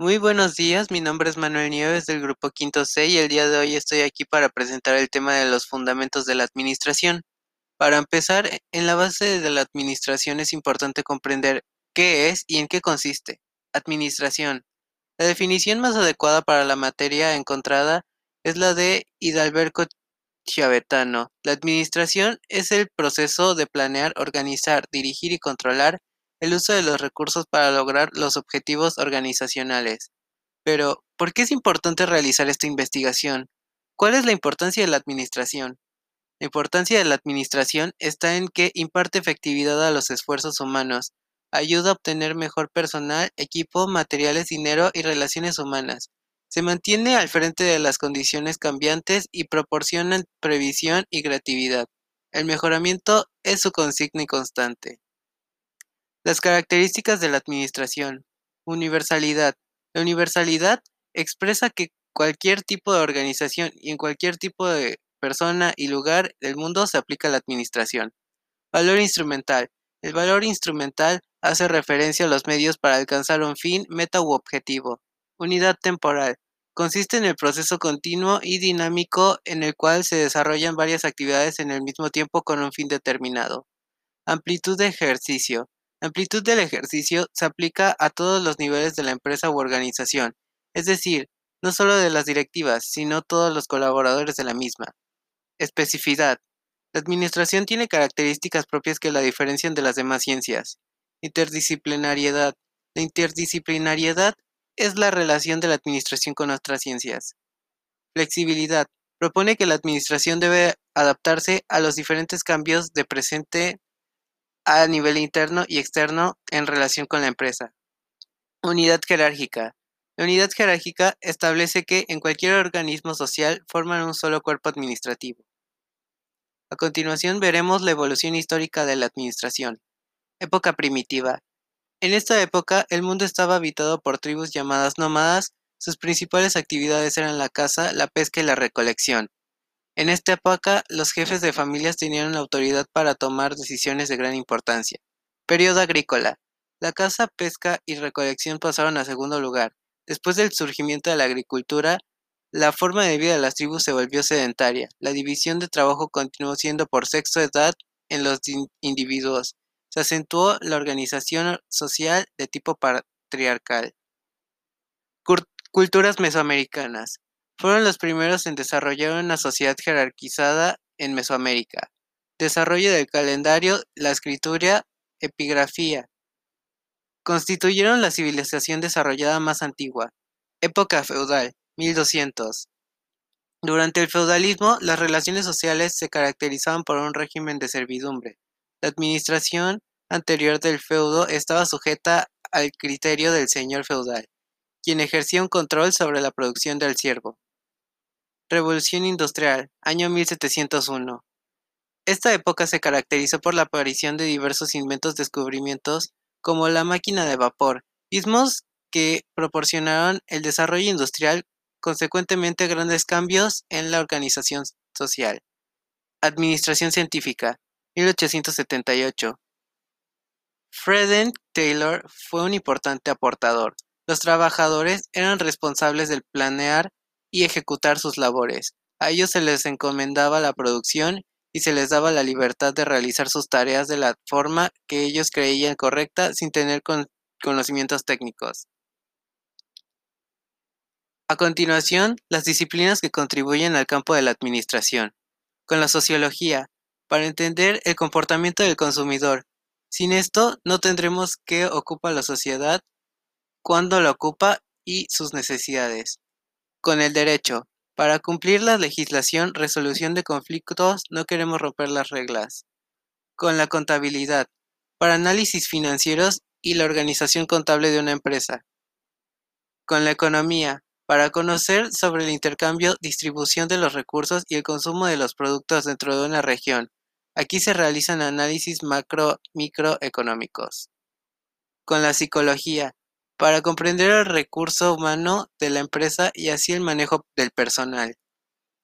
Muy buenos días, mi nombre es Manuel Nieves del Grupo Quinto C y el día de hoy estoy aquí para presentar el tema de los fundamentos de la administración. Para empezar, en la base de la administración es importante comprender qué es y en qué consiste. Administración. La definición más adecuada para la materia encontrada es la de Hidalberto Chiavetano. La administración es el proceso de planear, organizar, dirigir y controlar el uso de los recursos para lograr los objetivos organizacionales. Pero, ¿por qué es importante realizar esta investigación? ¿Cuál es la importancia de la administración? La importancia de la administración está en que imparte efectividad a los esfuerzos humanos, ayuda a obtener mejor personal, equipo, materiales, dinero y relaciones humanas. Se mantiene al frente de las condiciones cambiantes y proporciona previsión y creatividad. El mejoramiento es su consigna constante. Las características de la administración. Universalidad. La universalidad expresa que cualquier tipo de organización y en cualquier tipo de persona y lugar del mundo se aplica la administración. Valor instrumental. El valor instrumental hace referencia a los medios para alcanzar un fin, meta u objetivo. Unidad temporal. Consiste en el proceso continuo y dinámico en el cual se desarrollan varias actividades en el mismo tiempo con un fin determinado. Amplitud de ejercicio. Amplitud del ejercicio se aplica a todos los niveles de la empresa u organización, es decir, no solo de las directivas, sino todos los colaboradores de la misma. Especificidad. La administración tiene características propias que la diferencian de las demás ciencias. Interdisciplinariedad. La interdisciplinariedad es la relación de la administración con otras ciencias. Flexibilidad. Propone que la administración debe adaptarse a los diferentes cambios de presente a nivel interno y externo en relación con la empresa. Unidad jerárquica. La unidad jerárquica establece que en cualquier organismo social forman un solo cuerpo administrativo. A continuación veremos la evolución histórica de la administración. Época primitiva. En esta época el mundo estaba habitado por tribus llamadas nómadas, sus principales actividades eran la caza, la pesca y la recolección. En esta época, los jefes de familias tenían la autoridad para tomar decisiones de gran importancia. Periodo agrícola. La caza, pesca y recolección pasaron a segundo lugar. Después del surgimiento de la agricultura, la forma de vida de las tribus se volvió sedentaria. La división de trabajo continuó siendo por sexo edad en los individuos. Se acentuó la organización social de tipo patriarcal. Culturas mesoamericanas. Fueron los primeros en desarrollar una sociedad jerarquizada en Mesoamérica. Desarrollo del calendario, la escritura, epigrafía. Constituyeron la civilización desarrollada más antigua. Época feudal, 1200. Durante el feudalismo, las relaciones sociales se caracterizaban por un régimen de servidumbre. La administración anterior del feudo estaba sujeta al criterio del señor feudal, quien ejercía un control sobre la producción del siervo. Revolución Industrial, año 1701. Esta época se caracterizó por la aparición de diversos inventos descubrimientos como la máquina de vapor, mismos que proporcionaron el desarrollo industrial, consecuentemente grandes cambios en la organización social. Administración científica, 1878. Frederick Taylor fue un importante aportador. Los trabajadores eran responsables del planear y ejecutar sus labores. A ellos se les encomendaba la producción y se les daba la libertad de realizar sus tareas de la forma que ellos creían correcta sin tener conocimientos técnicos. A continuación, las disciplinas que contribuyen al campo de la administración. Con la sociología, para entender el comportamiento del consumidor. Sin esto, no tendremos qué ocupa la sociedad, cuándo la ocupa y sus necesidades. Con el derecho. Para cumplir la legislación, resolución de conflictos, no queremos romper las reglas. Con la contabilidad. Para análisis financieros y la organización contable de una empresa. Con la economía. Para conocer sobre el intercambio, distribución de los recursos y el consumo de los productos dentro de una región. Aquí se realizan análisis macro-microeconómicos. Con la psicología para comprender el recurso humano de la empresa y así el manejo del personal.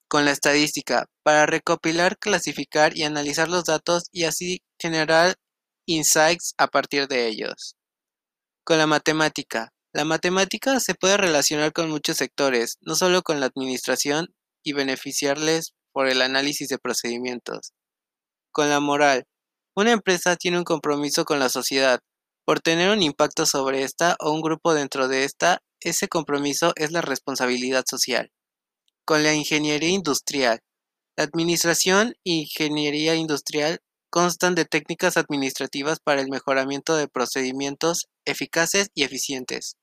Con la estadística, para recopilar, clasificar y analizar los datos y así generar insights a partir de ellos. Con la matemática, La matemática se puede relacionar con muchos sectores, no solo con la administración y beneficiarles por el análisis de procedimientos. Con la moral, una empresa tiene un compromiso con la sociedad. Por tener un impacto sobre esta o un grupo dentro de esta, ese compromiso es la responsabilidad social. Con la ingeniería industrial, la administración e ingeniería industrial constan de técnicas administrativas para el mejoramiento de procedimientos eficaces y eficientes.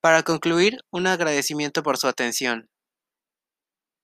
Para concluir, un agradecimiento por su atención.